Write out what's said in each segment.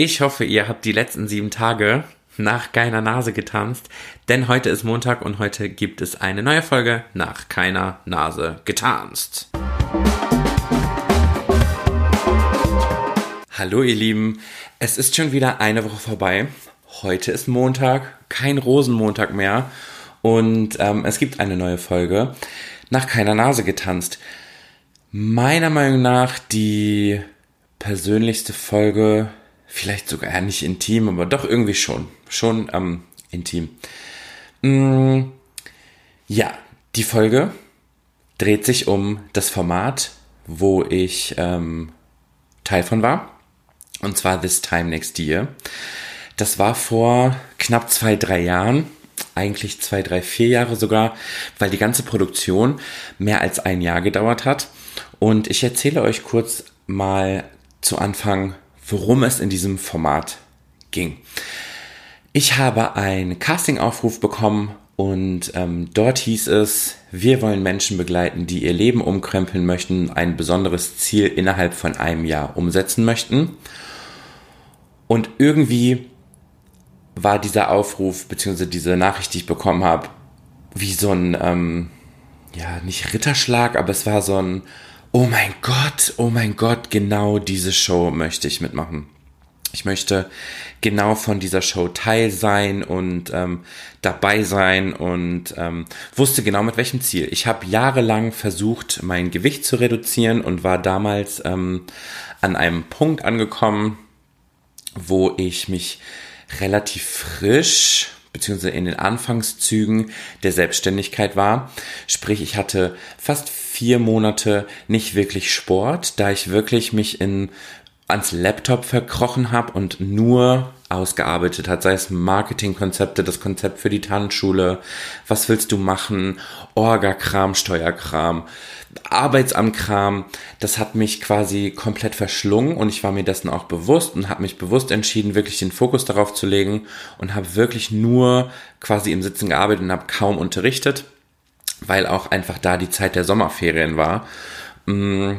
Ich hoffe, ihr habt die letzten sieben Tage nach keiner Nase getanzt, denn heute ist Montag und heute gibt es eine neue Folge nach keiner Nase getanzt. Hallo ihr Lieben, es ist schon wieder eine Woche vorbei. Heute ist Montag, kein Rosenmontag mehr und ähm, es gibt eine neue Folge nach keiner Nase getanzt. Meiner Meinung nach die persönlichste Folge vielleicht sogar ja, nicht intim, aber doch irgendwie schon. Schon ähm, intim. Mm, ja, die Folge dreht sich um das Format, wo ich ähm, Teil von war. Und zwar This Time Next Year. Das war vor knapp zwei, drei Jahren. Eigentlich zwei, drei, vier Jahre sogar, weil die ganze Produktion mehr als ein Jahr gedauert hat. Und ich erzähle euch kurz mal zu Anfang, worum es in diesem Format ging. Ich habe einen Castingaufruf bekommen und ähm, dort hieß es, wir wollen Menschen begleiten, die ihr Leben umkrempeln möchten, ein besonderes Ziel innerhalb von einem Jahr umsetzen möchten. Und irgendwie war dieser Aufruf bzw. diese Nachricht, die ich bekommen habe, wie so ein, ähm, ja, nicht Ritterschlag, aber es war so ein, oh mein Gott, oh mein Gott, genau diese Show möchte ich mitmachen. Ich möchte genau von dieser Show Teil sein und ähm, dabei sein und ähm, wusste genau mit welchem Ziel. Ich habe jahrelang versucht, mein Gewicht zu reduzieren und war damals ähm, an einem Punkt angekommen, wo ich mich relativ frisch beziehungsweise in den Anfangszügen der Selbstständigkeit war. Sprich, ich hatte fast vier Monate nicht wirklich Sport, da ich wirklich mich in ans Laptop verkrochen habe und nur ausgearbeitet hat, sei es Marketingkonzepte, das Konzept für die Tanzschule, was willst du machen, Orga-Kram, Steuerkram, Arbeitsamtkram, das hat mich quasi komplett verschlungen und ich war mir dessen auch bewusst und habe mich bewusst entschieden, wirklich den Fokus darauf zu legen und habe wirklich nur quasi im Sitzen gearbeitet und habe kaum unterrichtet, weil auch einfach da die Zeit der Sommerferien war. Mm,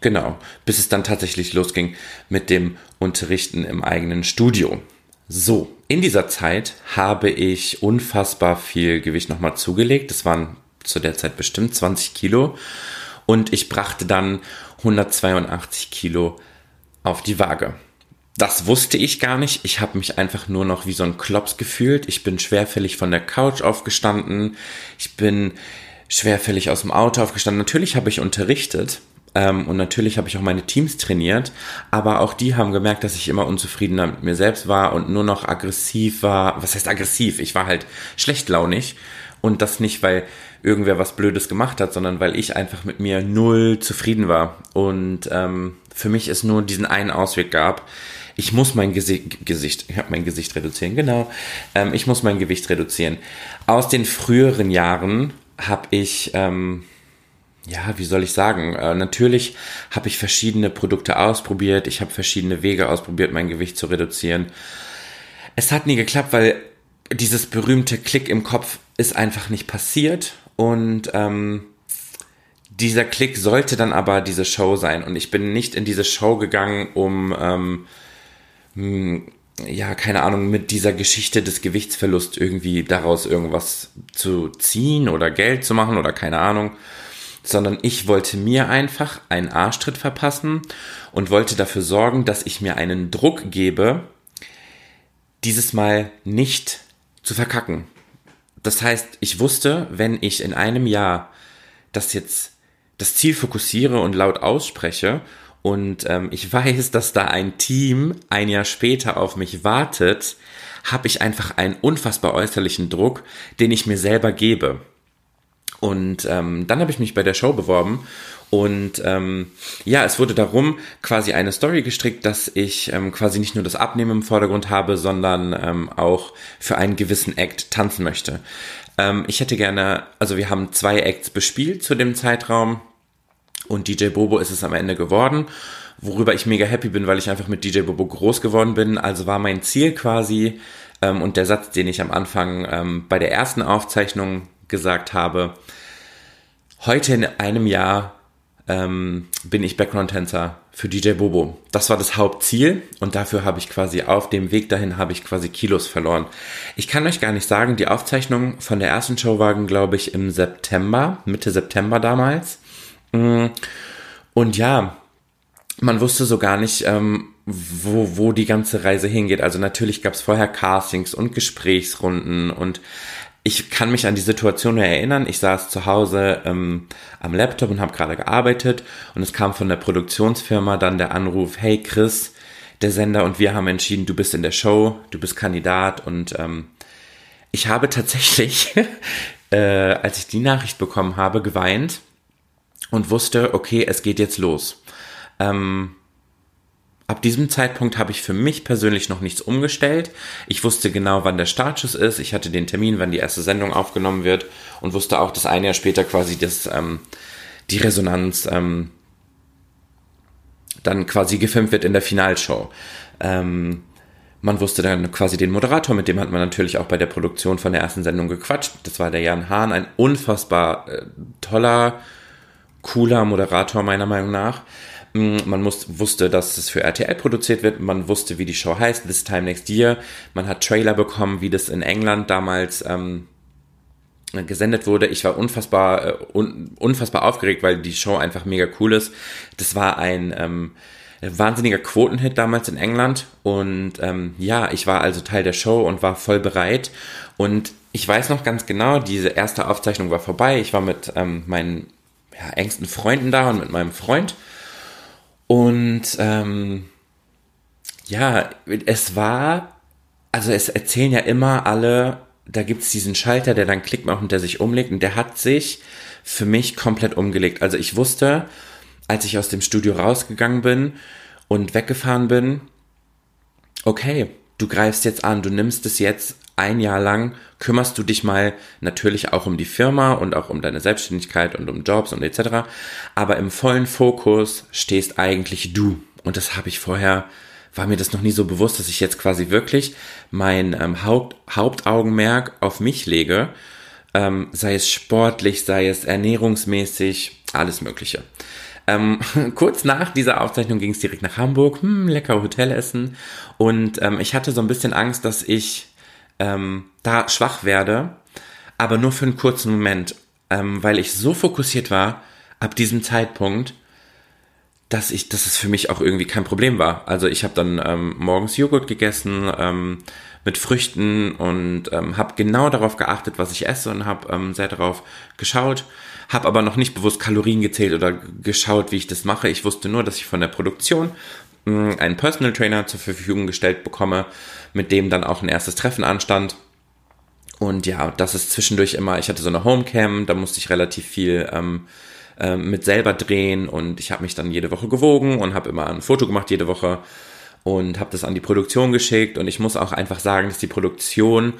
genau, bis es dann tatsächlich losging mit dem Unterrichten im eigenen Studio. So, in dieser Zeit habe ich unfassbar viel Gewicht nochmal zugelegt. Das waren zu der Zeit bestimmt 20 Kilo und ich brachte dann 182 Kilo auf die Waage. Das wusste ich gar nicht. Ich habe mich einfach nur noch wie so ein Klops gefühlt. Ich bin schwerfällig von der Couch aufgestanden. Ich bin schwerfällig aus dem Auto aufgestanden. Natürlich habe ich unterrichtet ähm, und natürlich habe ich auch meine Teams trainiert, aber auch die haben gemerkt, dass ich immer unzufriedener mit mir selbst war und nur noch aggressiv war. Was heißt aggressiv? Ich war halt schlechtlaunig und das nicht, weil irgendwer was Blödes gemacht hat, sondern weil ich einfach mit mir null zufrieden war und ähm, für mich es nur diesen einen Ausweg gab. Ich muss mein Gesi Gesicht, ich mein Gesicht reduzieren, genau. Ähm, ich muss mein Gewicht reduzieren. Aus den früheren Jahren habe ich ähm, ja, wie soll ich sagen? Äh, natürlich habe ich verschiedene Produkte ausprobiert. Ich habe verschiedene Wege ausprobiert, mein Gewicht zu reduzieren. Es hat nie geklappt, weil dieses berühmte Klick im Kopf ist einfach nicht passiert. Und ähm, dieser Klick sollte dann aber diese Show sein. Und ich bin nicht in diese Show gegangen, um, ähm, hm, ja, keine Ahnung, mit dieser Geschichte des Gewichtsverlusts irgendwie daraus irgendwas zu ziehen oder Geld zu machen oder keine Ahnung. Sondern ich wollte mir einfach einen Arschtritt verpassen und wollte dafür sorgen, dass ich mir einen Druck gebe, dieses Mal nicht zu verkacken. Das heißt, ich wusste, wenn ich in einem Jahr das jetzt das Ziel fokussiere und laut ausspreche und ähm, ich weiß, dass da ein Team ein Jahr später auf mich wartet, habe ich einfach einen unfassbar äußerlichen Druck, den ich mir selber gebe. Und ähm, dann habe ich mich bei der Show beworben und ähm, ja, es wurde darum quasi eine Story gestrickt, dass ich ähm, quasi nicht nur das Abnehmen im Vordergrund habe, sondern ähm, auch für einen gewissen Act tanzen möchte. Ähm, ich hätte gerne, also wir haben zwei Acts bespielt zu dem Zeitraum und DJ Bobo ist es am Ende geworden, worüber ich mega happy bin, weil ich einfach mit DJ Bobo groß geworden bin. Also war mein Ziel quasi ähm, und der Satz, den ich am Anfang ähm, bei der ersten Aufzeichnung gesagt habe, heute in einem Jahr ähm, bin ich Background-Tänzer für DJ Bobo. Das war das Hauptziel und dafür habe ich quasi auf dem Weg dahin habe ich quasi Kilos verloren. Ich kann euch gar nicht sagen, die Aufzeichnung von der ersten Show war, glaube ich, im September, Mitte September damals. Mm. Und ja, man wusste so gar nicht, ähm, wo, wo die ganze Reise hingeht. Also natürlich gab es vorher Castings und Gesprächsrunden und ich kann mich an die Situation erinnern. Ich saß zu Hause ähm, am Laptop und habe gerade gearbeitet und es kam von der Produktionsfirma dann der Anruf, hey Chris, der Sender und wir haben entschieden, du bist in der Show, du bist Kandidat und ähm, ich habe tatsächlich, äh, als ich die Nachricht bekommen habe, geweint und wusste, okay, es geht jetzt los. Ähm, Ab diesem Zeitpunkt habe ich für mich persönlich noch nichts umgestellt. Ich wusste genau, wann der Startschuss ist. Ich hatte den Termin, wann die erste Sendung aufgenommen wird und wusste auch, dass ein Jahr später quasi das, ähm, die Resonanz ähm, dann quasi gefilmt wird in der Finalshow. Ähm, man wusste dann quasi den Moderator, mit dem hat man natürlich auch bei der Produktion von der ersten Sendung gequatscht. Das war der Jan Hahn, ein unfassbar äh, toller, cooler Moderator meiner Meinung nach. Mm, man muss, wusste, dass es für RTL produziert wird. Man wusste, wie die Show heißt, This Time Next Year. Man hat Trailer bekommen, wie das in England damals ähm, gesendet wurde. Ich war unfassbar, äh, un, unfassbar aufgeregt, weil die Show einfach mega cool ist. Das war ein ähm, wahnsinniger Quotenhit damals in England. Und ähm, ja, ich war also Teil der Show und war voll bereit. Und ich weiß noch ganz genau, diese erste Aufzeichnung war vorbei. Ich war mit ähm, meinen ja, engsten Freunden da und mit meinem Freund. Und ähm, ja, es war, also es erzählen ja immer alle, da gibt's diesen Schalter, der dann Klick macht und der sich umlegt und der hat sich für mich komplett umgelegt. Also ich wusste, als ich aus dem Studio rausgegangen bin und weggefahren bin, okay, du greifst jetzt an, du nimmst es jetzt ein Jahr lang, kümmerst du dich mal natürlich auch um die Firma und auch um deine Selbstständigkeit und um Jobs und etc. Aber im vollen Fokus stehst eigentlich du. Und das habe ich vorher, war mir das noch nie so bewusst, dass ich jetzt quasi wirklich mein ähm, Haupt, Hauptaugenmerk auf mich lege. Ähm, sei es sportlich, sei es ernährungsmäßig, alles Mögliche. Ähm, kurz nach dieser Aufzeichnung ging es direkt nach Hamburg, hm, lecker Hotelessen. Und ähm, ich hatte so ein bisschen Angst, dass ich ähm, da schwach werde, aber nur für einen kurzen Moment, ähm, weil ich so fokussiert war ab diesem Zeitpunkt, dass ich, dass es für mich auch irgendwie kein Problem war. Also ich habe dann ähm, morgens Joghurt gegessen ähm, mit Früchten und ähm, habe genau darauf geachtet, was ich esse und habe ähm, sehr darauf geschaut, habe aber noch nicht bewusst Kalorien gezählt oder geschaut, wie ich das mache. Ich wusste nur, dass ich von der Produktion einen Personal Trainer zur Verfügung gestellt bekomme, mit dem dann auch ein erstes Treffen anstand. Und ja, das ist zwischendurch immer, ich hatte so eine Homecam, da musste ich relativ viel ähm, äh, mit selber drehen und ich habe mich dann jede Woche gewogen und habe immer ein Foto gemacht jede Woche und habe das an die Produktion geschickt und ich muss auch einfach sagen, dass die Produktion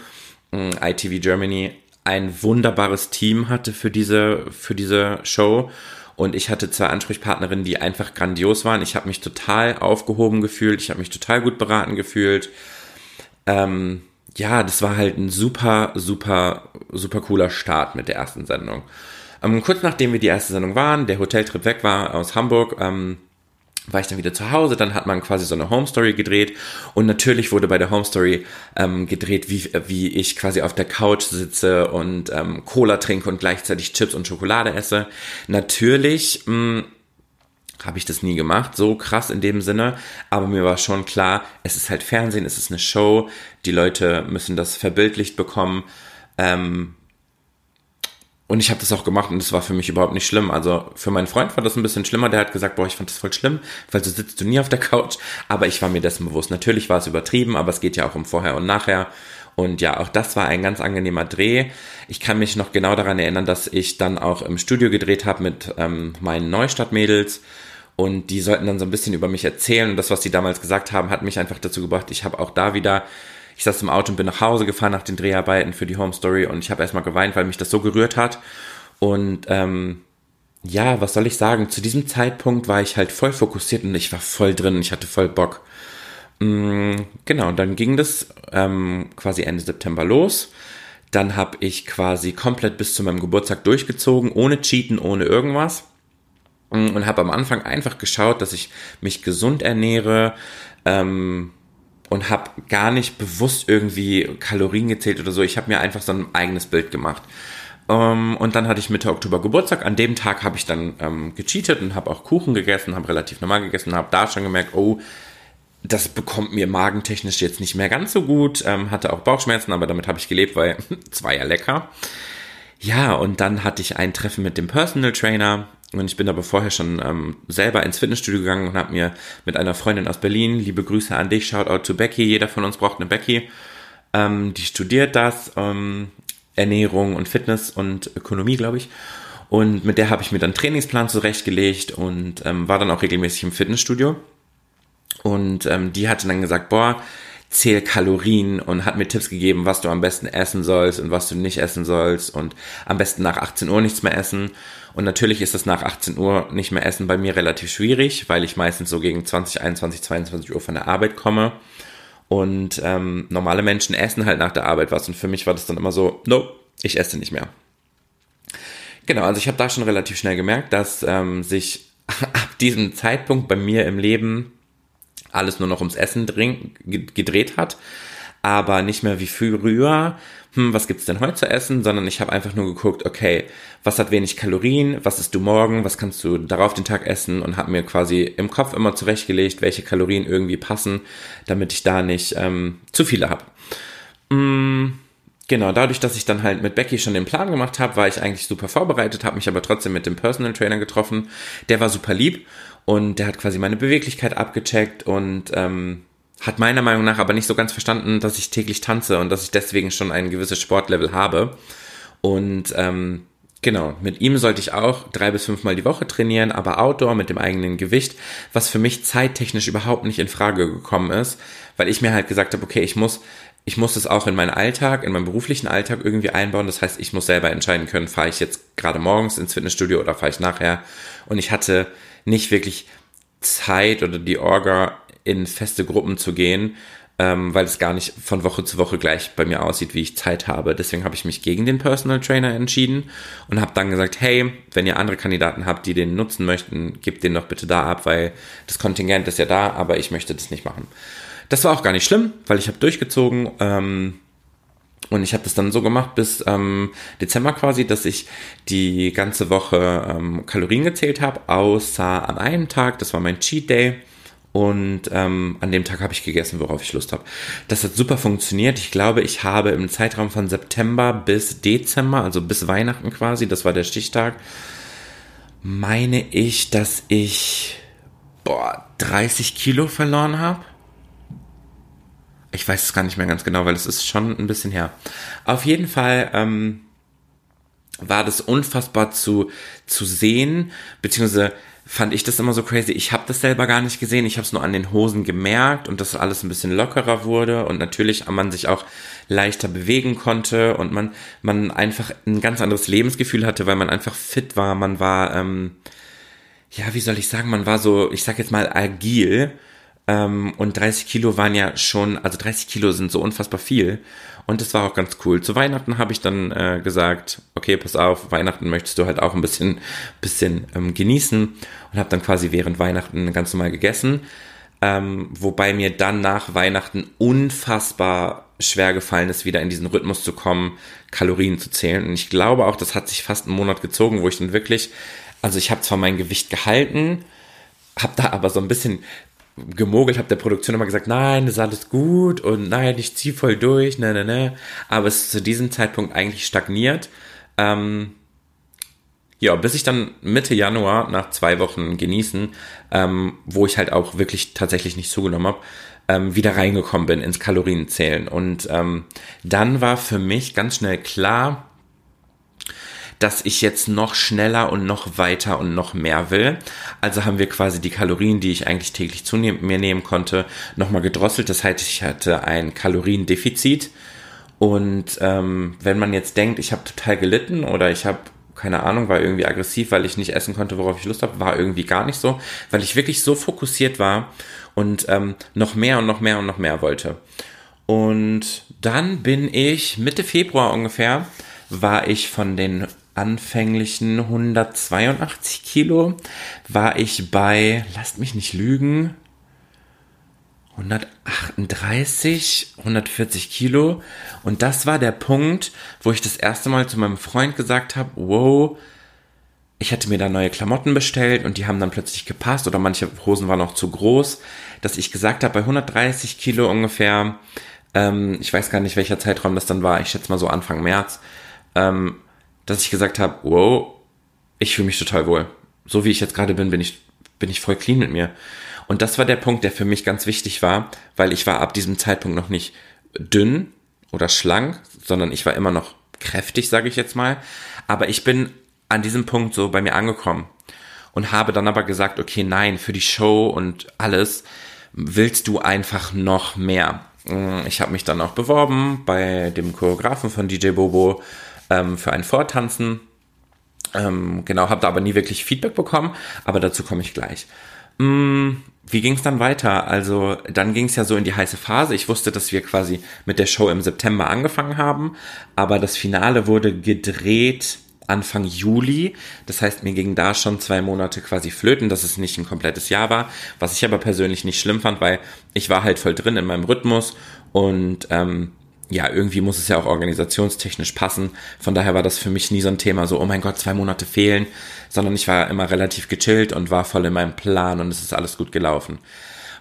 äh, ITV Germany ein wunderbares Team hatte für diese für diese Show und ich hatte zwei Ansprechpartnerinnen, die einfach grandios waren. Ich habe mich total aufgehoben gefühlt, ich habe mich total gut beraten gefühlt ähm, ja, das war halt ein super, super, super cooler Start mit der ersten Sendung. Ähm, kurz nachdem wir die erste Sendung waren, der Hoteltrip weg war aus Hamburg, ähm, war ich dann wieder zu Hause, dann hat man quasi so eine Home Story gedreht und natürlich wurde bei der Home Story ähm, gedreht, wie, wie ich quasi auf der Couch sitze und ähm, Cola trinke und gleichzeitig Chips und Schokolade esse. Natürlich mh, mm, habe ich das nie gemacht, so krass in dem Sinne, aber mir war schon klar, es ist halt Fernsehen, es ist eine Show, die Leute müssen das verbildlicht bekommen. Ähm, und ich habe das auch gemacht und das war für mich überhaupt nicht schlimm. Also für meinen Freund war das ein bisschen schlimmer. Der hat gesagt, boah, ich fand das voll schlimm, weil so sitzt du nie auf der Couch. Aber ich war mir dessen bewusst. Natürlich war es übertrieben, aber es geht ja auch um vorher und nachher. Und ja, auch das war ein ganz angenehmer Dreh. Ich kann mich noch genau daran erinnern, dass ich dann auch im Studio gedreht habe mit ähm, meinen Neustadtmädels. Und die sollten dann so ein bisschen über mich erzählen. Und das, was die damals gesagt haben, hat mich einfach dazu gebracht. Ich habe auch da wieder, ich saß im Auto und bin nach Hause gefahren nach den Dreharbeiten für die Home Story und ich habe erstmal geweint, weil mich das so gerührt hat. Und ähm, ja, was soll ich sagen? Zu diesem Zeitpunkt war ich halt voll fokussiert und ich war voll drin. Ich hatte voll Bock. Mm, genau, dann ging das ähm, quasi Ende September los. Dann habe ich quasi komplett bis zu meinem Geburtstag durchgezogen, ohne Cheaten, ohne irgendwas. mm, und habe am Anfang einfach geschaut, dass ich mich gesund ernähre ähm, und habe gar nicht bewusst irgendwie Kalorien gezählt oder so. Ich habe mir einfach so ein eigenes Bild gemacht. Um, ähm, und dann hatte ich Mitte Oktober Geburtstag. An dem Tag habe ich dann ähm, gecheatet und habe auch Kuchen gegessen, habe relativ normal gegessen, habe da schon gemerkt, oh, das bekommt mir magentechnisch jetzt nicht mehr ganz so gut. Ähm, hatte auch Bauchschmerzen, aber damit habe ich gelebt, weil es war ja lecker. Ja, und dann hatte ich ein Treffen mit dem Personal Trainer und ich bin aber vorher schon ähm, selber ins Fitnessstudio gegangen und habe mir mit einer Freundin aus Berlin, liebe Grüße an dich, shout out to Becky, jeder von uns braucht eine Becky, ähm, die studiert das, ähm, Ernährung und Fitness und Ökonomie, glaube ich. Und mit der habe ich mir dann Trainingsplan zurechtgelegt und ähm, war dann auch regelmäßig im Fitnessstudio. Und ähm, die hatte dann gesagt, boah, zähl Kalorien und hat mir Tipps gegeben, was du am besten essen sollst und was du nicht essen sollst und am besten nach 18 Uhr nichts mehr essen. Und natürlich ist das nach 18 Uhr nicht mehr essen bei mir relativ schwierig, weil ich meistens so gegen 20, 21, 22 Uhr von der Arbeit komme. Und ähm, normale Menschen essen halt nach der Arbeit was. Und für mich war das dann immer so, no, ich esse nicht mehr. Genau, also ich habe da schon relativ schnell gemerkt, dass ähm, sich ab diesem Zeitpunkt bei mir im Leben alles nur noch ums Essen gedreht hat, aber nicht mehr wie früher, hm, was gibt's denn heute zu essen, sondern ich habe einfach nur geguckt, okay, was hat wenig Kalorien, was isst du morgen, was kannst du darauf den Tag essen? Und habe mir quasi im Kopf immer zurechtgelegt, welche Kalorien irgendwie passen, damit ich da nicht ähm, zu viele habe. Hm, Genau, dadurch, dass ich dann halt mit Becky schon den Plan gemacht habe, war ich eigentlich super vorbereitet, habe mich aber trotzdem mit dem Personal Trainer getroffen. Der war super lieb und der hat quasi meine Beweglichkeit abgecheckt und ähm, hat meiner Meinung nach aber nicht so ganz verstanden, dass ich täglich tanze und dass ich deswegen schon ein gewisses Sportlevel habe. Und ähm, genau, mit ihm sollte ich auch drei bis fünfmal die Woche trainieren, aber Outdoor mit dem eigenen Gewicht, was für mich zeittechnisch überhaupt nicht in Frage gekommen ist, weil ich mir halt gesagt habe, okay, ich muss ich muss es auch in meinen Alltag, in meinen beruflichen Alltag irgendwie einbauen. Das heißt, ich muss selber entscheiden können, fahre ich jetzt gerade morgens ins Fitnessstudio oder fahre ich nachher. Und ich hatte nicht wirklich Zeit oder die Orga in feste Gruppen zu gehen, ähm, weil es gar nicht von Woche zu Woche gleich bei mir aussieht, wie ich Zeit habe. Deswegen habe ich mich gegen den Personal Trainer entschieden und habe dann gesagt, hey, wenn ihr andere Kandidaten habt, die den nutzen möchten, gebt den doch bitte da ab, weil das Kontingent ist ja da, aber ich möchte das nicht machen. Das war auch gar nicht schlimm, weil ich habe durchgezogen. Ähm, und ich habe das dann so gemacht bis ähm, Dezember quasi, dass ich die ganze Woche ähm, Kalorien gezählt habe, außer an einem Tag, das war mein Cheat Day. Und ähm, an dem Tag habe ich gegessen, worauf ich Lust habe. Das hat super funktioniert. Ich glaube, ich habe im Zeitraum von September bis Dezember, also bis Weihnachten quasi, das war der Stichtag, meine ich, dass ich boah, 30 Kilo verloren habe. Ich weiß es gar nicht mehr ganz genau, weil es ist schon ein bisschen her. Auf jeden Fall ähm, war das unfassbar zu, zu sehen, beziehungsweise fand ich das immer so crazy. Ich habe das selber gar nicht gesehen. Ich habe es nur an den Hosen gemerkt und dass alles ein bisschen lockerer wurde und natürlich man sich auch leichter bewegen konnte und man man einfach ein ganz anderes Lebensgefühl hatte, weil man einfach fit war. Man war ähm, ja, wie soll ich sagen, man war so, ich sag jetzt mal agil ähm, und 30 Kilo waren ja schon, also 30 Kilo sind so unfassbar viel. Und das war auch ganz cool. Zu Weihnachten habe ich dann äh, gesagt, okay, pass auf, Weihnachten möchtest du halt auch ein bisschen, bisschen ähm, genießen und habe dann quasi während Weihnachten ganz normal gegessen. Ähm, wobei mir dann nach Weihnachten unfassbar schwer gefallen ist, wieder in diesen Rhythmus zu kommen, Kalorien zu zählen. Und ich glaube auch, das hat sich fast einen Monat gezogen, wo ich dann wirklich, also ich habe zwar mein Gewicht gehalten, habe da aber so ein bisschen gemogelt, habe der Produktion immer gesagt, nein, das ist alles gut und nein, ich zieh voll durch, ne, ne, ne. Aber es ist zu diesem Zeitpunkt eigentlich stagniert. Ähm, ja, bis ich dann Mitte Januar nach zwei Wochen genießen, ähm, wo ich halt auch wirklich tatsächlich nicht zugenommen habe, ähm, wieder reingekommen bin ins Kalorienzählen. Und ähm, dann war für mich ganz schnell klar, dass ich jetzt noch schneller und noch weiter und noch mehr will. Also haben wir quasi die Kalorien, die ich eigentlich täglich zu mir nehmen konnte, nochmal gedrosselt. Das heißt, ich hatte ein Kaloriendefizit. Und ähm, wenn man jetzt denkt, ich habe total gelitten oder ich habe keine Ahnung, war irgendwie aggressiv, weil ich nicht essen konnte, worauf ich Lust habe, war irgendwie gar nicht so, weil ich wirklich so fokussiert war und ähm, noch mehr und noch mehr und noch mehr wollte. Und dann bin ich Mitte Februar ungefähr, war ich von den anfänglichen 182 Kilo war ich bei, lasst mich nicht lügen, 138, 140 Kilo. Und das war der Punkt, wo ich das erste Mal zu meinem Freund gesagt habe, wow, ich hatte mir da neue Klamotten bestellt und die haben dann plötzlich gepasst oder manche Hosen waren auch zu groß, dass ich gesagt habe, bei 130 Kilo ungefähr, ähm, ich weiß gar nicht, welcher Zeitraum das dann war, ich schätze mal so Anfang März, ähm, dass ich gesagt habe, wow, ich fühle mich total wohl. So wie ich jetzt gerade bin, bin ich, bin ich voll clean mit mir. Und das war der Punkt, der für mich ganz wichtig war, weil ich war ab diesem Zeitpunkt noch nicht dünn oder schlank, sondern ich war immer noch kräftig, sage ich jetzt mal. Aber ich bin an diesem Punkt so bei mir angekommen und habe dann aber gesagt, okay, nein, für die Show und alles willst du einfach noch mehr. Mm, ich habe mich dann auch beworben bei dem Choreografen von DJ Bobo ähm, für ein Vortanzen. Ähm, genau, habe da aber nie wirklich Feedback bekommen, aber dazu komme ich gleich. Mm, wie ging es dann weiter? Also dann ging es ja so in die heiße Phase. Ich wusste, dass wir quasi mit der Show im September angefangen haben, aber das Finale wurde gedreht Anfang Juli. Das heißt, mir gingen da schon zwei Monate quasi flöten, dass es nicht ein komplettes Jahr war, was ich aber persönlich nicht schlimm fand, weil ich war halt voll drin in meinem Rhythmus und ähm, ja, irgendwie muss es ja auch organisationstechnisch passen. Von daher war das für mich nie so ein Thema, so, oh mein Gott, zwei Monate fehlen, sondern ich war immer relativ gechillt und war voll in meinem Plan und es ist alles gut gelaufen.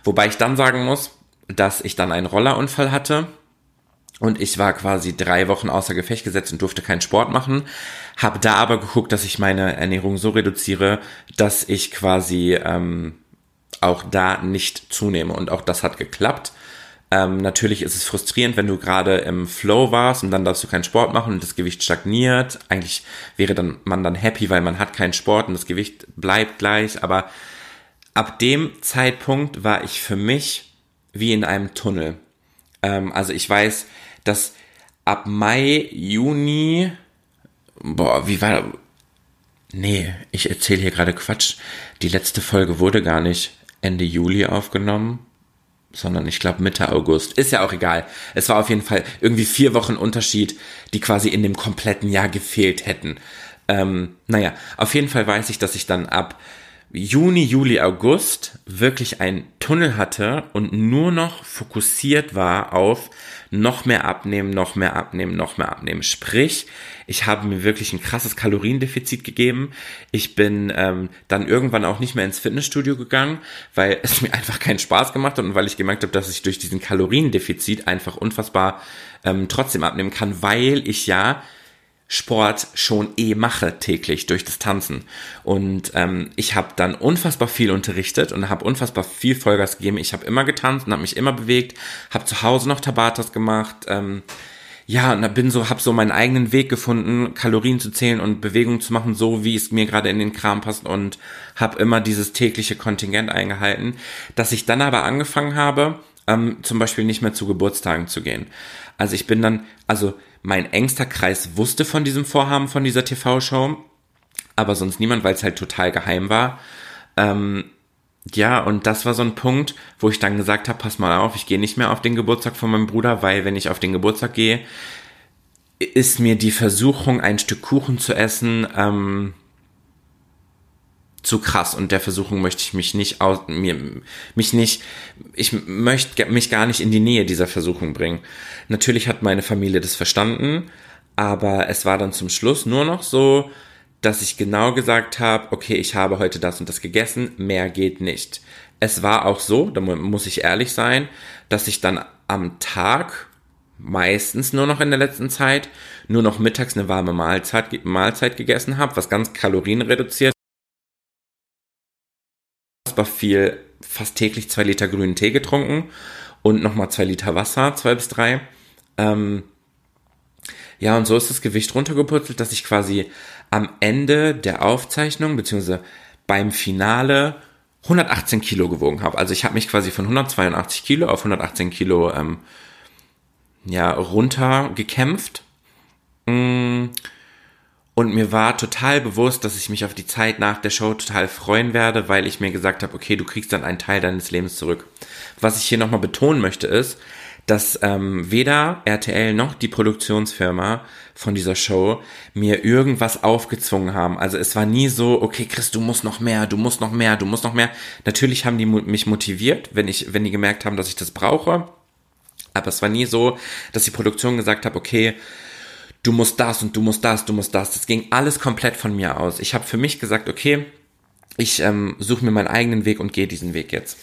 Wobei ich dann sagen muss, dass ich dann einen Rollerunfall hatte und ich war quasi drei Wochen außer Gefecht gesetzt und durfte keinen Sport machen. Hab da aber geguckt, dass ich meine Ernährung so reduziere, dass ich quasi ähm, auch da nicht zunehme. Und auch das hat geklappt. Ähm, natürlich ist es frustrierend, wenn du gerade im Flow warst und dann darfst du keinen Sport machen und das Gewicht stagniert. Eigentlich wäre dann man dann happy, weil man hat keinen Sport und das Gewicht bleibt gleich. Aber ab dem Zeitpunkt war ich für mich wie in einem Tunnel. Ähm, also ich weiß, dass ab Mai, Juni, boah, wie war, nee, ich erzähle hier gerade Quatsch. Die letzte Folge wurde gar nicht Ende Juli aufgenommen sondern ich glaube Mitte August. Ist ja auch egal. Es war auf jeden Fall irgendwie vier Wochen Unterschied, die quasi in dem kompletten Jahr gefehlt hätten. Ähm, naja, auf jeden Fall weiß ich, dass ich dann ab Juni, Juli, August wirklich einen Tunnel hatte und nur noch fokussiert war auf noch mehr abnehmen, noch mehr abnehmen, noch mehr abnehmen. Sprich, ich habe mir wirklich ein krasses Kaloriendefizit gegeben. Ich bin ähm, dann irgendwann auch nicht mehr ins Fitnessstudio gegangen, weil es mir einfach keinen Spaß gemacht hat und weil ich gemerkt habe, dass ich durch diesen Kaloriendefizit einfach unfassbar ähm, trotzdem abnehmen kann, weil ich ja Sport schon eh mache täglich durch das Tanzen. Und ähm, ich habe dann unfassbar viel unterrichtet und habe unfassbar viel Vollgas gegeben. Ich habe immer getanzt und habe mich immer bewegt, habe zu Hause noch Tabatas gemacht. Ähm, ja, und da bin so, habe so meinen eigenen Weg gefunden, Kalorien zu zählen und Bewegungen zu machen, so wie es mir gerade in den Kram passt und habe immer dieses tägliche Kontingent eingehalten, dass ich dann aber angefangen habe, ähm, zum Beispiel nicht mehr zu Geburtstagen zu gehen. Also ich bin dann, also mein engster Kreis wusste von diesem Vorhaben, von dieser TV-Show, aber sonst niemand, weil es halt total geheim war. Ähm, ja, und das war so ein Punkt, wo ich dann gesagt habe, pass mal auf, ich gehe nicht mehr auf den Geburtstag von meinem Bruder, weil wenn ich auf den Geburtstag gehe, ist mir die Versuchung, ein Stück Kuchen zu essen, ähm, zu krass und der Versuchung möchte ich mich nicht aus, mir, mich nicht, ich möchte mich gar nicht in die Nähe dieser Versuchung bringen. Natürlich hat meine Familie das verstanden, aber es war dann zum Schluss nur noch so, dass ich genau gesagt habe, okay, ich habe heute das und das gegessen, mehr geht nicht. Es war auch so, da muss ich ehrlich sein, dass ich dann am Tag meistens nur noch in der letzten Zeit nur noch mittags eine warme Mahlzeit, Mahlzeit gegessen habe, was ganz kalorienreduziert viel, fast täglich zwei Liter grünen Tee getrunken und nochmal zwei Liter Wasser, zwei bis drei. Ähm, ja, und so ist das Gewicht runtergeputzelt, dass ich quasi am Ende der Aufzeichnung, beziehungsweise beim Finale 118 Kilo gewogen habe. Also ich habe mich quasi von 182 Kilo auf 118 Kilo ähm, ja, runtergekämpft. Mm. Und mir war total bewusst, dass ich mich auf die Zeit nach der Show total freuen werde, weil ich mir gesagt habe, okay, du kriegst dann einen Teil deines Lebens zurück. Was ich hier nochmal betonen möchte ist, dass ähm, weder RTL noch die Produktionsfirma von dieser Show mir irgendwas aufgezwungen haben. Also es war nie so, okay, Chris, du musst noch mehr, du musst noch mehr, du musst noch mehr. Natürlich haben die mich motiviert, wenn ich, wenn die gemerkt haben, dass ich das brauche. Aber es war nie so, dass die Produktion gesagt hat, okay, du musst das und du musst das, du musst das. Das ging alles komplett von mir aus. Ich habe für mich gesagt, okay, ich ähm, suche mir meinen eigenen Weg und gehe diesen Weg jetzt.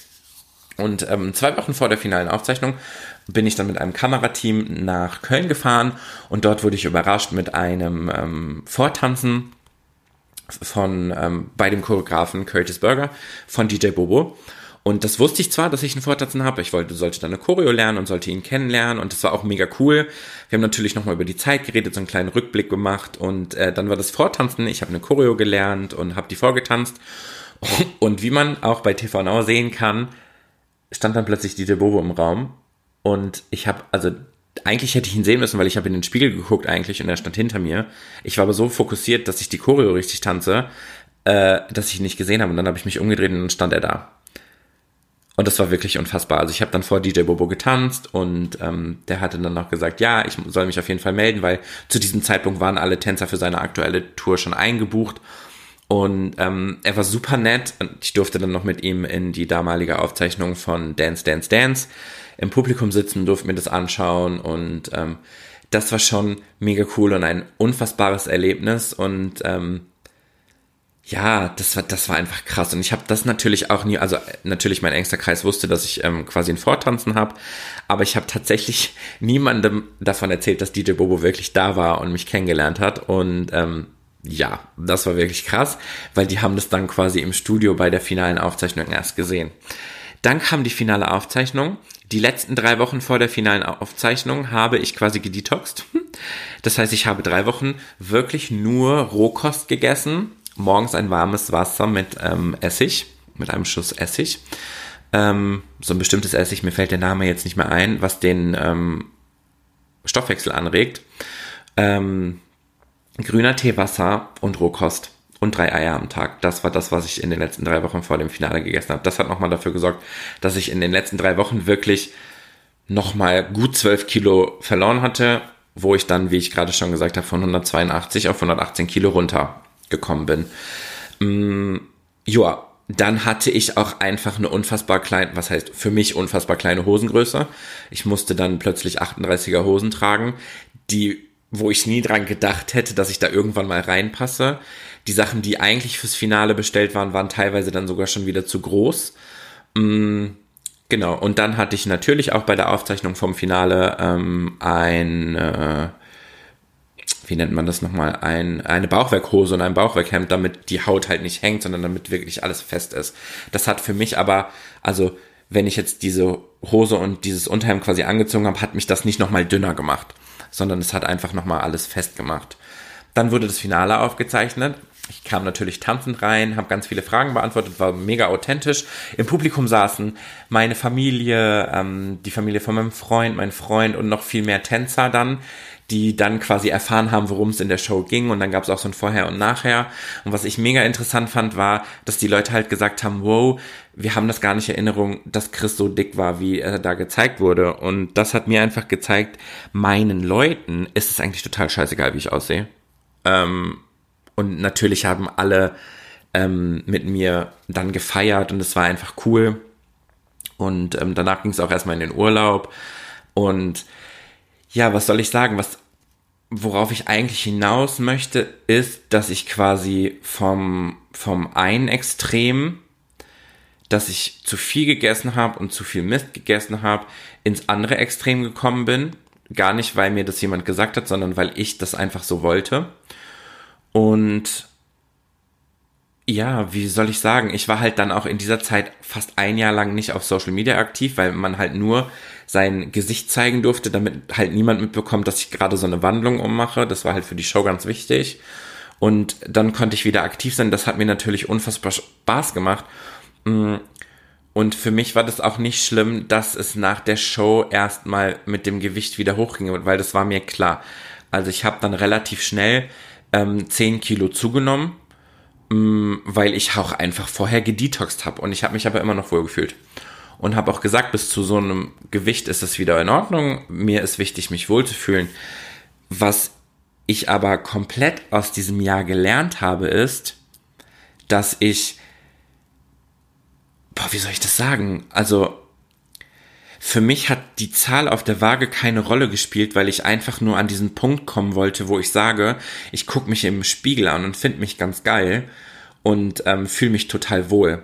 Und ähm, zwei Wochen vor der finalen Aufzeichnung bin ich dann mit einem Kamerateam nach Köln gefahren und dort wurde ich überrascht mit einem ähm, Vortanzen von ähm, bei dem Choreografen Curtis Burger von DJ Bobo. Und das wusste ich zwar, dass ich einen Vortanzen habe. Ich wollte, sollte dann eine Choreo lernen und sollte ihn kennenlernen. Und das war auch mega cool. Wir haben natürlich nochmal über die Zeit geredet, so einen kleinen Rückblick gemacht. Und äh, dann war das Vortanzen. Ich habe eine Choreo gelernt und habe die vorgetanzt. Und wie man auch bei TV Now sehen kann, stand dann plötzlich DJ Bobo im Raum und ich habe, also eigentlich hätte ich ihn sehen müssen, weil ich habe in den Spiegel geguckt eigentlich und er stand hinter mir. Ich war aber so fokussiert, dass ich die Choreo richtig tanze, äh, dass ich ihn nicht gesehen habe. Und dann habe ich mich umgedreht und dann stand er da. Und das war wirklich unfassbar. Also ich habe dann vor DJ Bobo getanzt und ähm, der hatte dann noch gesagt, ja, ich soll mich auf jeden Fall melden, weil zu diesem Zeitpunkt waren alle Tänzer für seine aktuelle Tour schon eingebucht. Und ähm, er war super nett und ich durfte dann noch mit ihm in die damalige Aufzeichnung von Dance, Dance, Dance im Publikum sitzen, durfte mir das anschauen und ähm, das war schon mega cool und ein unfassbares Erlebnis und ähm, ja, das war das war einfach krass und ich habe das natürlich auch nie, also natürlich mein engster Kreis wusste, dass ich ähm, quasi ein Vortanzen habe, aber ich habe tatsächlich niemandem davon erzählt, dass DJ Bobo wirklich da war und mich kennengelernt hat und ähm, ja, das war wirklich krass, weil die haben das dann quasi im Studio bei der finalen Aufzeichnung erst gesehen. Dann kam die finale Aufzeichnung die letzten drei Wochen vor der finalen Aufzeichnung habe ich quasi gedetoxt. Das heißt, ich habe drei Wochen wirklich nur Rohkost gegessen. Morgens ein warmes Wasser mit ähm, Essig, mit einem Schuss Essig. Ähm, so ein bestimmtes Essig, mir fällt der Name jetzt nicht mehr ein, was den ähm, Stoffwechsel anregt. Ähm, grüner Teewasser und Rohkost und drei Eier am Tag. Das war das, was ich in den letzten drei Wochen vor dem Finale gegessen habe. Das hat nochmal dafür gesorgt, dass ich in den letzten drei Wochen wirklich nochmal gut zwölf Kilo verloren hatte, wo ich dann, wie ich gerade schon gesagt habe, von 182 auf 118 Kilo runtergekommen bin. Mm, ja, dann hatte ich auch einfach eine unfassbar kleine, was heißt für mich unfassbar kleine Hosengröße. Ich musste dann plötzlich 38er Hosen tragen, die, wo ich nie dran gedacht hätte, dass ich da irgendwann mal reinpasse. Die Sachen, die eigentlich fürs Finale bestellt waren, waren teilweise dann sogar schon wieder zu groß. Mm, genau, und dann hatte ich natürlich auch bei der Aufzeichnung vom Finale ähm, ein, äh, wie nennt man das nochmal, ein, eine Bauchwerkhose und ein Bauchwerkhemd, damit die Haut halt nicht hängt, sondern damit wirklich alles fest ist. Das hat für mich aber, also wenn ich jetzt diese Hose und dieses Unterhemd quasi angezogen habe, hat mich das nicht nochmal dünner gemacht, sondern es hat einfach nochmal alles fest gemacht. Dann wurde das Finale aufgezeichnet ich kam natürlich tanzend rein, habe ganz viele Fragen beantwortet, war mega authentisch. Im Publikum saßen meine Familie, ähm, die Familie von meinem Freund, mein Freund und noch viel mehr Tänzer dann, die dann quasi erfahren haben, worum es in der Show ging. Und dann gab es auch so ein Vorher und Nachher. Und was ich mega interessant fand, war, dass die Leute halt gesagt haben, wow, wir haben das gar nicht Erinnerung, dass Chris so dick war, wie er da gezeigt wurde. Und das hat mir einfach gezeigt, meinen Leuten ist es eigentlich total scheißegal, wie ich aussehe. Ähm, und natürlich haben alle ähm, mit mir dann gefeiert und es war einfach cool. Und ähm, danach ging es auch erstmal in den Urlaub. Und ja, was soll ich sagen? Was, worauf ich eigentlich hinaus möchte, ist, dass ich quasi vom, vom einen Extrem, dass ich zu viel gegessen habe und zu viel Mist gegessen habe, ins andere Extrem gekommen bin. Gar nicht, weil mir das jemand gesagt hat, sondern weil ich das einfach so wollte. Und ja, wie soll ich sagen? Ich war halt dann auch in dieser Zeit fast ein Jahr lang nicht auf Social Media aktiv, weil man halt nur sein Gesicht zeigen durfte, damit halt niemand mitbekommt, dass ich gerade so eine Wandlung ummache. Das war halt für die Show ganz wichtig. Und dann konnte ich wieder aktiv sein. Das hat mir natürlich unfassbar Spaß gemacht. Mm. Und für mich war das auch nicht schlimm, dass es nach der Show erstmal mit dem Gewicht wieder hochging, weil das war mir klar. Also ich habe dann relativ schnell ähm, 10 Kilo zugenommen, mm, weil ich auch einfach vorher gedetoxt habe und ich habe mich aber immer noch wohl gefühlt. und habe auch gesagt, bis zu so einem Gewicht ist es wieder in Ordnung. Mir ist wichtig, mich wohlzufühlen. Was ich aber komplett aus diesem Jahr gelernt habe, ist, dass ich, boah, wie soll ich das sagen? Also, für mich hat die Zahl auf der Waage keine Rolle gespielt, weil ich einfach nur an diesen Punkt kommen wollte, wo ich sage, ich gucke mich im Spiegel an und finde mich ganz geil und ähm, fühle mich total wohl.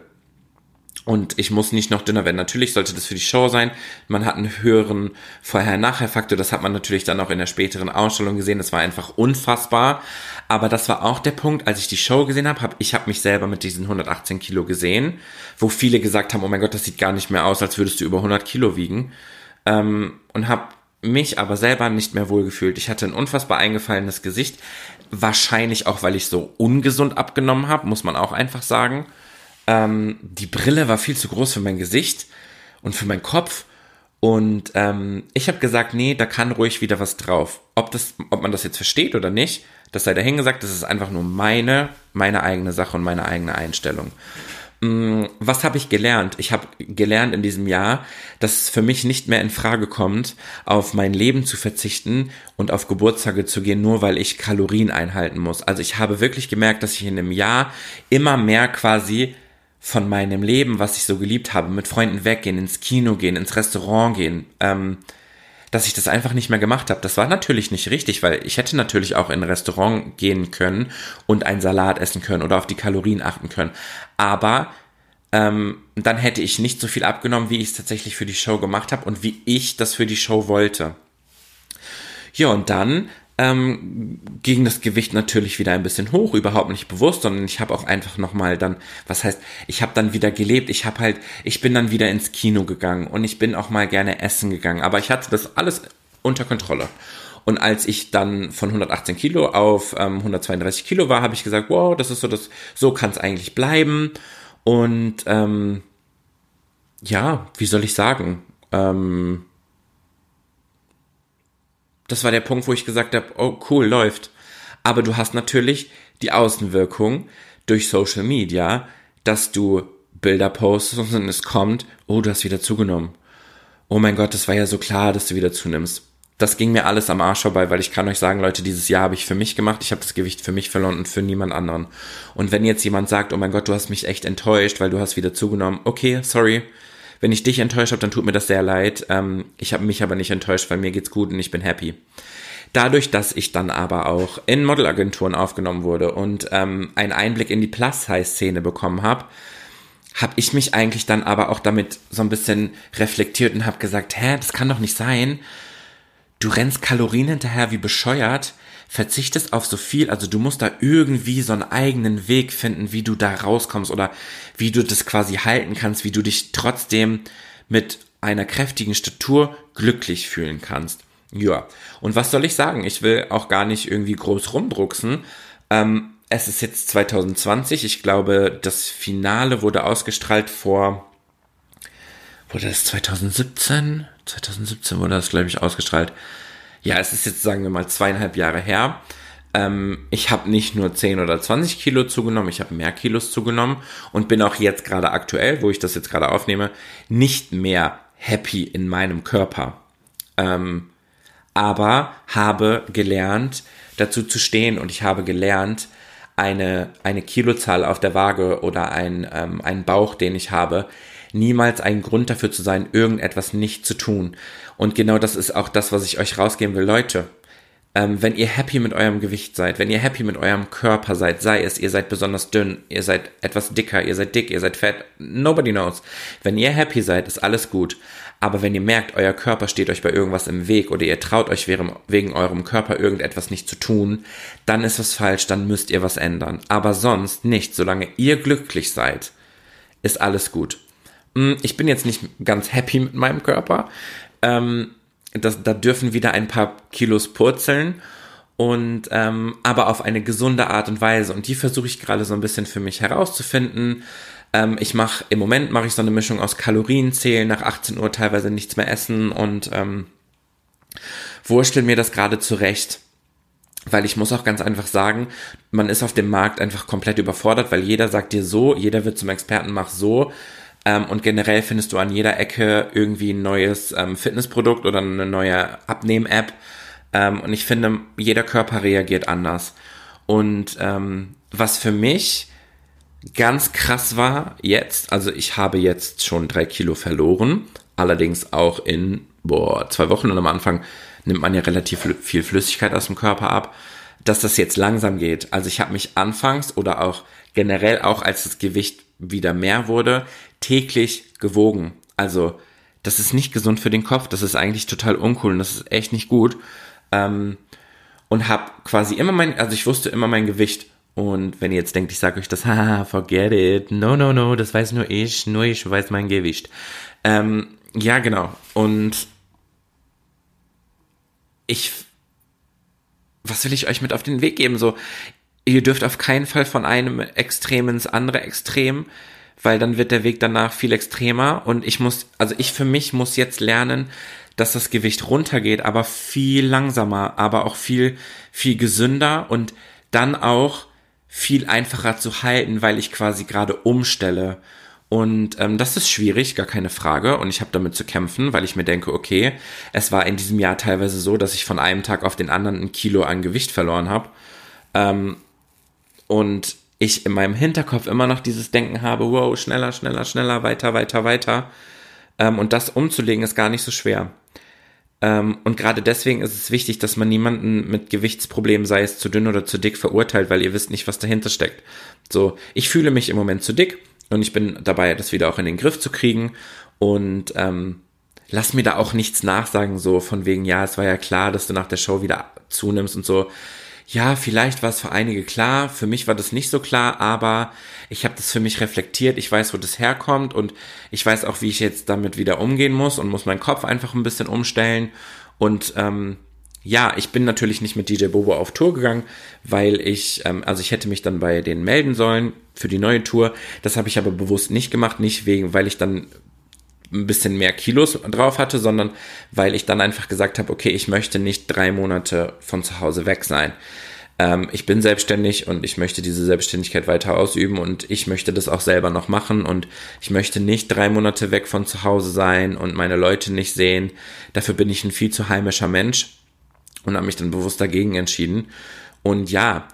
Und ich muss nicht noch dünner werden. Natürlich sollte das für die Show sein. Man hat einen höheren Vorher-Nachher-Faktor. Das hat man natürlich dann auch in der späteren Ausstellung gesehen. Das war einfach unfassbar. Aber das war auch der Punkt, als ich die Show gesehen habe, hab, ich habe mich selber mit diesen 118 Kilo gesehen, wo viele gesagt haben, oh mein Gott, das sieht gar nicht mehr aus, als würdest du über 100 Kilo wiegen. Ähm, und habe mich aber selber nicht mehr wohlgefühlt. Ich hatte ein unfassbar eingefallenes Gesicht. Wahrscheinlich auch, weil ich so ungesund abgenommen habe, muss man auch einfach sagen. Ähm, die Brille war viel zu groß für mein Gesicht und für meinen Kopf. Und ähm, ich habe gesagt, nee, da kann ruhig wieder was drauf. Ob, das, ob man das jetzt versteht oder nicht, das sei dahingesagt, das ist einfach nur meine, meine eigene Sache und meine eigene Einstellung. Mm, was habe ich gelernt? Ich habe gelernt in diesem Jahr, dass es für mich nicht mehr in Frage kommt, auf mein Leben zu verzichten und auf Geburtstage zu gehen, nur weil ich Kalorien einhalten muss. Also ich habe wirklich gemerkt, dass ich in einem Jahr immer mehr quasi von meinem Leben, was ich so geliebt habe, mit Freunden weggehen, ins Kino gehen, ins Restaurant gehen, ähm, dass ich das einfach nicht mehr gemacht habe. Das war natürlich nicht richtig, weil ich hätte natürlich auch in ein Restaurant gehen können und einen Salat essen können oder auf die Kalorien achten können. Aber ähm, dann hätte ich nicht so viel abgenommen, wie ich es tatsächlich für die Show gemacht habe und wie ich das für die Show wollte. Ja, und dann ähm, ging das Gewicht natürlich wieder ein bisschen hoch, überhaupt nicht bewusst, sondern ich habe auch einfach nochmal dann, was heißt, ich habe dann wieder gelebt, ich habe halt, ich bin dann wieder ins Kino gegangen und ich bin auch mal gerne essen gegangen, aber ich hatte das alles unter Kontrolle. Und als ich dann von 118 Kilo auf ähm, 132 Kilo war, habe ich gesagt, wow, das ist so das, so kann es eigentlich bleiben. Und ähm, ja, wie soll ich sagen? Ähm, das war der Punkt, wo ich gesagt habe, oh cool, läuft. Aber du hast natürlich die Außenwirkung durch Social Media, dass du Bilder postest und es kommt, oh, du hast wieder zugenommen. Oh mein Gott, das war ja so klar, dass du wieder zunimmst. Das ging mir alles am Arsch vorbei, weil ich kann euch sagen, Leute, dieses Jahr habe ich für mich gemacht. Ich habe das Gewicht für mich verloren und für niemand anderen. Und wenn jetzt jemand sagt, oh mein Gott, du hast mich echt enttäuscht, weil du hast wieder zugenommen, okay, sorry, wenn ich dich enttäuscht habe, dann tut mir das sehr leid. Ähm, ich habe mich aber nicht enttäuscht, weil mir geht's gut und ich bin happy. Dadurch, dass ich dann aber auch in Modelagenturen aufgenommen wurde und ähm, einen Einblick in die Plus-Size-Szene bekommen habe, habe ich mich eigentlich dann aber auch damit so ein bisschen reflektiert und habe gesagt, hä, das kann doch nicht sein. Du rennst Kalorien hinterher wie bescheuert, verzichtest auf so viel, also du musst da irgendwie so einen eigenen Weg finden, wie du da rauskommst oder wie du das quasi halten kannst, wie du dich trotzdem mit einer kräftigen Statur glücklich fühlen kannst. Ja, und was soll ich sagen? Ich will auch gar nicht irgendwie groß rumdrucksen. Ähm, es ist jetzt 2020. Ich glaube, das Finale wurde ausgestrahlt vor. Wurde das 2017? 2017 wurde das, glaube ich, ausgestrahlt ja, es ist jetzt, sagen wir mal, zweieinhalb Jahre her. Ähm, ich habe nicht nur 10 oder 20 Kilo zugenommen, ich habe mehr Kilos zugenommen und bin auch jetzt gerade aktuell, wo ich das jetzt gerade aufnehme, nicht mehr happy in meinem Körper. Ähm, aber habe gelernt, dazu zu stehen und ich habe gelernt, eine, eine Kilozahl auf der Waage oder ein, ähm, einen Bauch, den ich habe, niemals ein Grund dafür zu sein, irgendetwas nicht zu tun. Und genau das ist auch das, was ich euch rausgeben will. Leute, ähm, wenn ihr happy mit eurem Gewicht seid, wenn ihr happy mit eurem Körper seid, sei es, ihr seid besonders dünn, ihr seid etwas dicker, ihr seid dick, ihr seid fett, nobody knows. Wenn ihr happy seid, ist alles gut. Aber wenn ihr merkt, euer Körper steht euch bei irgendwas im Weg oder ihr traut euch wegen, eurem Körper irgendetwas nicht zu tun, dann ist was falsch, dann müsst ihr was ändern. Aber sonst nicht. Solange ihr glücklich seid, ist alles gut. Hm, ich bin jetzt nicht ganz happy mit meinem Körper. Ähm, das, da dürfen wieder ein paar Kilos purzeln und ähm, aber auf eine gesunde Art und Weise. Und die versuche ich gerade so ein bisschen für mich herauszufinden. Ähm, ich mache im Moment mache ich so eine Mischung aus Kalorienzählen, nach 18 Uhr teilweise nichts mehr essen und ähm, wurstel mir das gerade zurecht. Weil ich muss auch ganz einfach sagen, man ist auf dem Markt einfach komplett überfordert, weil jeder sagt dir so, jeder wird zum Experten, mach so Ähm, und generell findest du an jeder Ecke irgendwie ein neues ähm, Fitnessprodukt oder eine neue Abnehm-App. Ähm, und ich finde, jeder Körper reagiert anders. Und ähm, was für mich ganz krass war jetzt, also ich habe jetzt schon drei Kilo verloren, allerdings auch in boah, zwei Wochen und am Anfang nimmt man ja relativ viel Flüssigkeit aus dem Körper ab, dass das jetzt langsam geht. Also ich habe mich anfangs oder auch generell auch als das Gewicht wieder mehr wurde, täglich gewogen. Also das ist nicht gesund für den Kopf, das ist eigentlich total uncool und das ist echt nicht gut. Ähm, und habe quasi immer mein, also ich wusste immer mein Gewicht. Und wenn ihr jetzt denkt, ich sage euch das, haha, forget it, no, no, no, das weiß nur ich, nur ich weiß mein Gewicht. Ähm, ja, genau. Und ich, was will ich euch mit auf den Weg geben? So, ihr dürft auf keinen Fall von einem Extrem ins andere Extrem, weil dann wird der Weg danach viel extremer und ich muss, also ich für mich muss jetzt lernen, dass das Gewicht runtergeht, aber viel langsamer, aber auch viel, viel gesünder und dann auch viel einfacher zu halten, weil ich quasi gerade umstelle. Und ähm, das ist schwierig, gar keine Frage. Und ich habe damit zu kämpfen, weil ich mir denke, okay, es war in diesem Jahr teilweise so, dass ich von einem Tag auf den anderen ein Kilo an Gewicht verloren habe. Ähm, und ich in meinem Hinterkopf immer noch dieses Denken habe, wow, schneller, schneller, schneller, weiter, weiter, weiter. Ähm, und das umzulegen ist gar nicht so schwer. Ähm, und gerade deswegen ist es wichtig, dass man niemanden mit Gewichtsproblemen, sei es zu dünn oder zu dick, verurteilt, weil ihr wisst nicht, was dahinter steckt. So, ich fühle mich im Moment zu dick und ich bin dabei, das wieder auch in den Griff zu kriegen. Und ähm, lass mir da auch nichts nachsagen, so von wegen, ja, es war ja klar, dass du nach der Show wieder zunimmst und so ja, vielleicht war es für einige klar, für mich war das nicht so klar, aber ich habe das für mich reflektiert, ich weiß, wo das herkommt und ich weiß auch, wie ich jetzt damit wieder umgehen muss und muss meinen Kopf einfach ein bisschen umstellen. Und ähm, ja, ich bin natürlich nicht mit DJ Bobo auf Tour gegangen, weil ich, ähm, also ich hätte mich dann bei denen melden sollen für die neue Tour. Das habe ich aber bewusst nicht gemacht, nicht wegen, weil ich dann ein bisschen mehr Kilos drauf hatte, sondern weil ich dann einfach gesagt habe, okay, ich möchte nicht drei Monate von zu Hause weg sein. Ähm, ich bin selbstständig und ich möchte diese Selbstständigkeit weiter ausüben und ich möchte das auch selber noch machen und ich möchte nicht drei Monate weg von zu Hause sein und meine Leute nicht sehen. Dafür bin ich ein viel zu heimischer Mensch und habe mich dann bewusst dagegen entschieden. Und ja,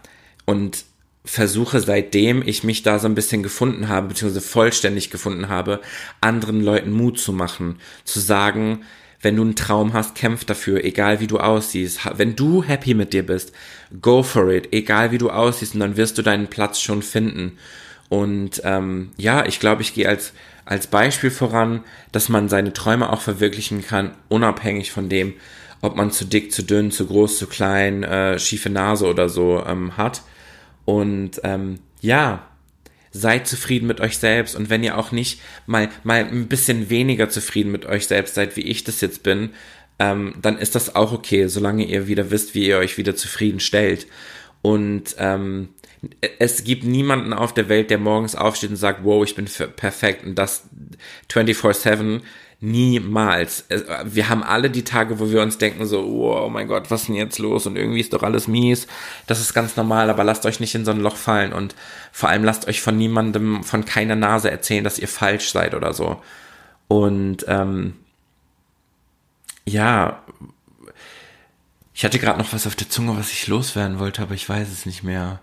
und versuche, seitdem ich mich da so ein bisschen gefunden habe, beziehungsweise vollständig gefunden habe, anderen Leuten Mut zu machen, zu sagen, wenn du einen Traum hast, kämpf dafür, egal wie du aussiehst. Wenn du happy mit dir bist, go for it, egal wie du aussiehst, und dann wirst du deinen Platz schon finden. Und ähm, ja, ich glaube, ich gehe als, als Beispiel voran, dass man seine Träume auch verwirklichen kann, unabhängig von dem, ob man zu dick, zu dünn, zu groß, zu klein, äh, schiefe Nase oder so ähm, hat. Und ähm, ja, seid zufrieden mit euch selbst. Und wenn ihr auch nicht mal, mal ein bisschen weniger zufrieden mit euch selbst seid, wie ich das jetzt bin, ähm, dann ist das auch okay, solange ihr wieder wisst, wie ihr euch wieder zufrieden stellt. Und ähm, es gibt niemanden auf der Welt, der morgens aufsteht und sagt, wow, ich bin perfekt und das 24-7 Niemals. Wir haben alle die Tage, wo wir uns denken so, oh mein Gott, was ist denn jetzt los? Und irgendwie ist doch alles mies. Das ist ganz normal, aber lasst euch nicht in so ein Loch fallen und vor allem lasst euch von niemandem, von keiner Nase erzählen, dass ihr falsch seid oder so. Und ähm, ja, ich hatte gerade noch was auf der Zunge, was ich loswerden wollte, aber ich weiß es nicht mehr.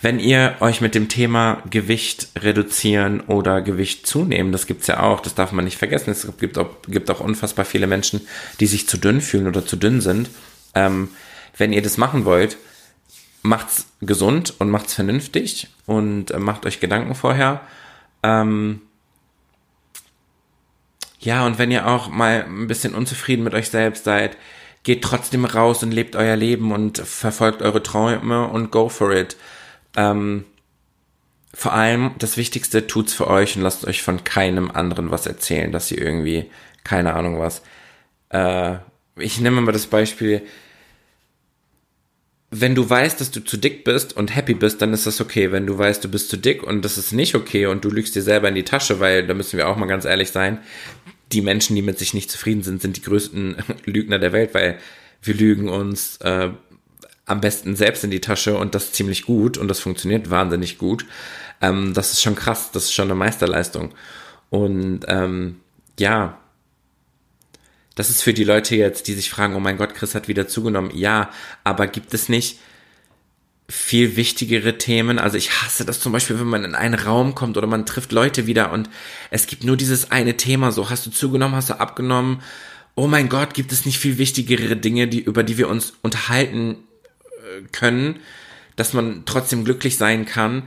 Wenn ihr euch mit dem Thema Gewicht reduzieren oder Gewicht zunehmen, das gibt's ja auch, das darf man nicht vergessen. Es gibt auch, gibt auch unfassbar viele Menschen, die sich zu dünn fühlen oder zu dünn sind. Ähm, wenn ihr das machen wollt, macht's gesund und macht's vernünftig und äh, macht euch Gedanken vorher. Ähm, ja, und wenn ihr auch mal ein bisschen unzufrieden mit euch selbst seid, geht trotzdem raus und lebt euer Leben und verfolgt eure Träume und go for it. Ähm, vor allem das Wichtigste tut's für euch und lasst euch von keinem anderen was erzählen, dass ihr irgendwie, keine Ahnung was. Äh, ich nehme mal das Beispiel, wenn du weißt, dass du zu dick bist und happy bist, dann ist das okay. Wenn du weißt, du bist zu dick und das ist nicht okay und du lügst dir selber in die Tasche, weil da müssen wir auch mal ganz ehrlich sein, die Menschen, die mit sich nicht zufrieden sind, sind die größten Lügner der Welt, weil wir lügen uns äh, am besten selbst in die Tasche und das ziemlich gut und das funktioniert wahnsinnig gut. Ähm, das ist schon krass, das ist schon eine Meisterleistung. Und ähm, ja, das ist für die Leute jetzt, die sich fragen, oh mein Gott, Chris hat wieder zugenommen. Ja, aber gibt es nicht viel wichtigere Themen. Also ich hasse das zum Beispiel, wenn man in einen Raum kommt oder man trifft Leute wieder und es gibt nur dieses eine Thema. So, hast du zugenommen, hast du abgenommen? Oh mein Gott, gibt es nicht viel wichtigere Dinge, die, über die wir uns unterhalten äh, können, dass man trotzdem glücklich sein kann?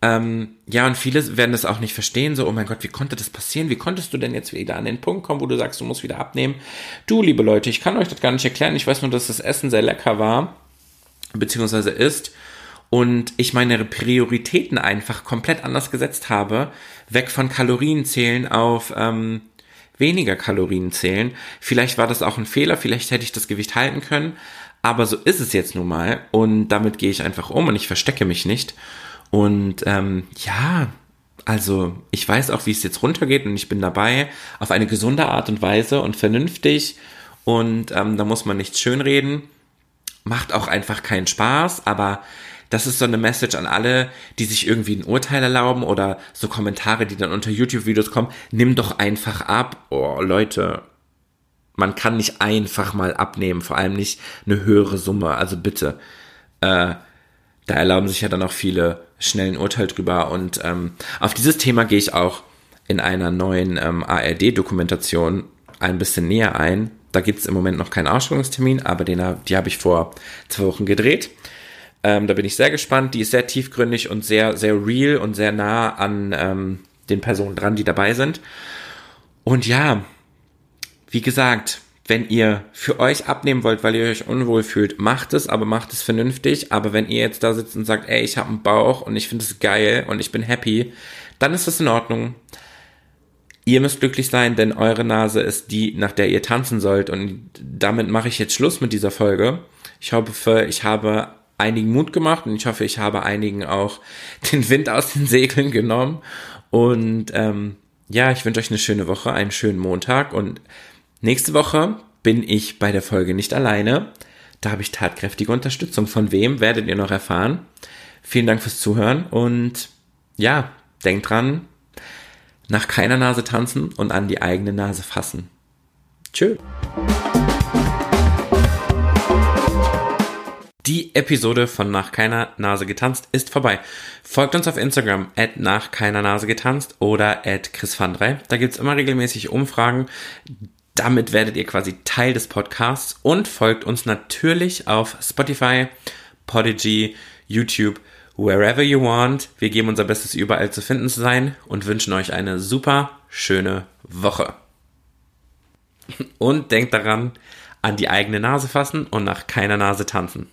Ähm, ja, und viele werden das auch nicht verstehen, so, oh mein Gott, wie konnte das passieren? Wie konntest du denn jetzt wieder an den Punkt kommen, wo du sagst, du musst wieder abnehmen? Du, liebe Leute, ich kann euch das gar nicht erklären. Ich weiß nur, dass das Essen sehr lecker war, beziehungsweise ist und ich meine Prioritäten einfach komplett anders gesetzt habe, weg von Kalorienzählen auf ähm, weniger Kalorien zählen. Vielleicht war das auch ein Fehler, vielleicht hätte ich das Gewicht halten können, aber so ist es jetzt nun mal und damit gehe ich einfach um und ich verstecke mich nicht. Und ähm, ja, also ich weiß auch, wie es jetzt runtergeht und ich bin dabei auf eine gesunde Art und Weise und vernünftig und ähm, da muss man nichts schönreden. Macht auch einfach keinen Spaß, aber das ist so eine Message an alle, die sich irgendwie ein Urteil erlauben oder so Kommentare, die dann unter YouTube-Videos kommen. Nimm doch einfach ab. Oh, Leute, man kann nicht einfach mal abnehmen, vor allem nicht eine höhere Summe. Also bitte. Äh, da erlauben sich ja dann auch viele schnell ein Urteil drüber. Und ähm, auf dieses Thema gehe ich auch in einer neuen ähm, ARD-Dokumentation ein bisschen näher ein. Da gibt es im Moment noch keinen Ausstellungstermin, aber den, die habe ich vor zwei Wochen gedreht. Ähm, da bin ich sehr gespannt. Die ist sehr tiefgründig und sehr, sehr real und sehr nah an ähm, den Personen dran, die dabei sind. Und ja, wie gesagt, wenn ihr für euch abnehmen wollt, weil ihr euch unwohl fühlt, macht es, aber macht es vernünftig. Aber wenn ihr jetzt da sitzt und sagt, ey, ich habe einen Bauch und ich finde es geil und ich bin happy, dann ist das in Ordnung. Ihr müsst glücklich sein, denn eure Nase ist die, nach der ihr tanzen sollt. Und damit mache ich jetzt Schluss mit dieser Folge. Ich hoffe, ich habe einigen Mut gemacht und ich hoffe, ich habe einigen auch den Wind aus den Segeln genommen. Und ähm, ja, ich wünsche euch eine schöne Woche, einen schönen Montag und nächste Woche bin ich bei der Folge nicht alleine. Da habe ich tatkräftige Unterstützung. Von wem werdet ihr noch erfahren? Vielen Dank fürs Zuhören und ja, denkt dran, nach keiner Nase tanzen und an die eigene Nase fassen. Tschö. Die Episode von Nach keiner Nase getanzt ist vorbei. Folgt uns auf Instagram at nach keiner Nase getanzt oder at Chris van Drey. Da gibt's immer regelmäßig Umfragen. Damit werdet ihr quasi Teil des Podcasts und folgt uns natürlich auf Spotify, Podigy, YouTube, wherever you want. Wir geben unser Bestes, überall zu finden zu sein und wünschen euch eine super schöne Woche. Und denkt daran, an die eigene Nase fassen und nach keiner Nase tanzen.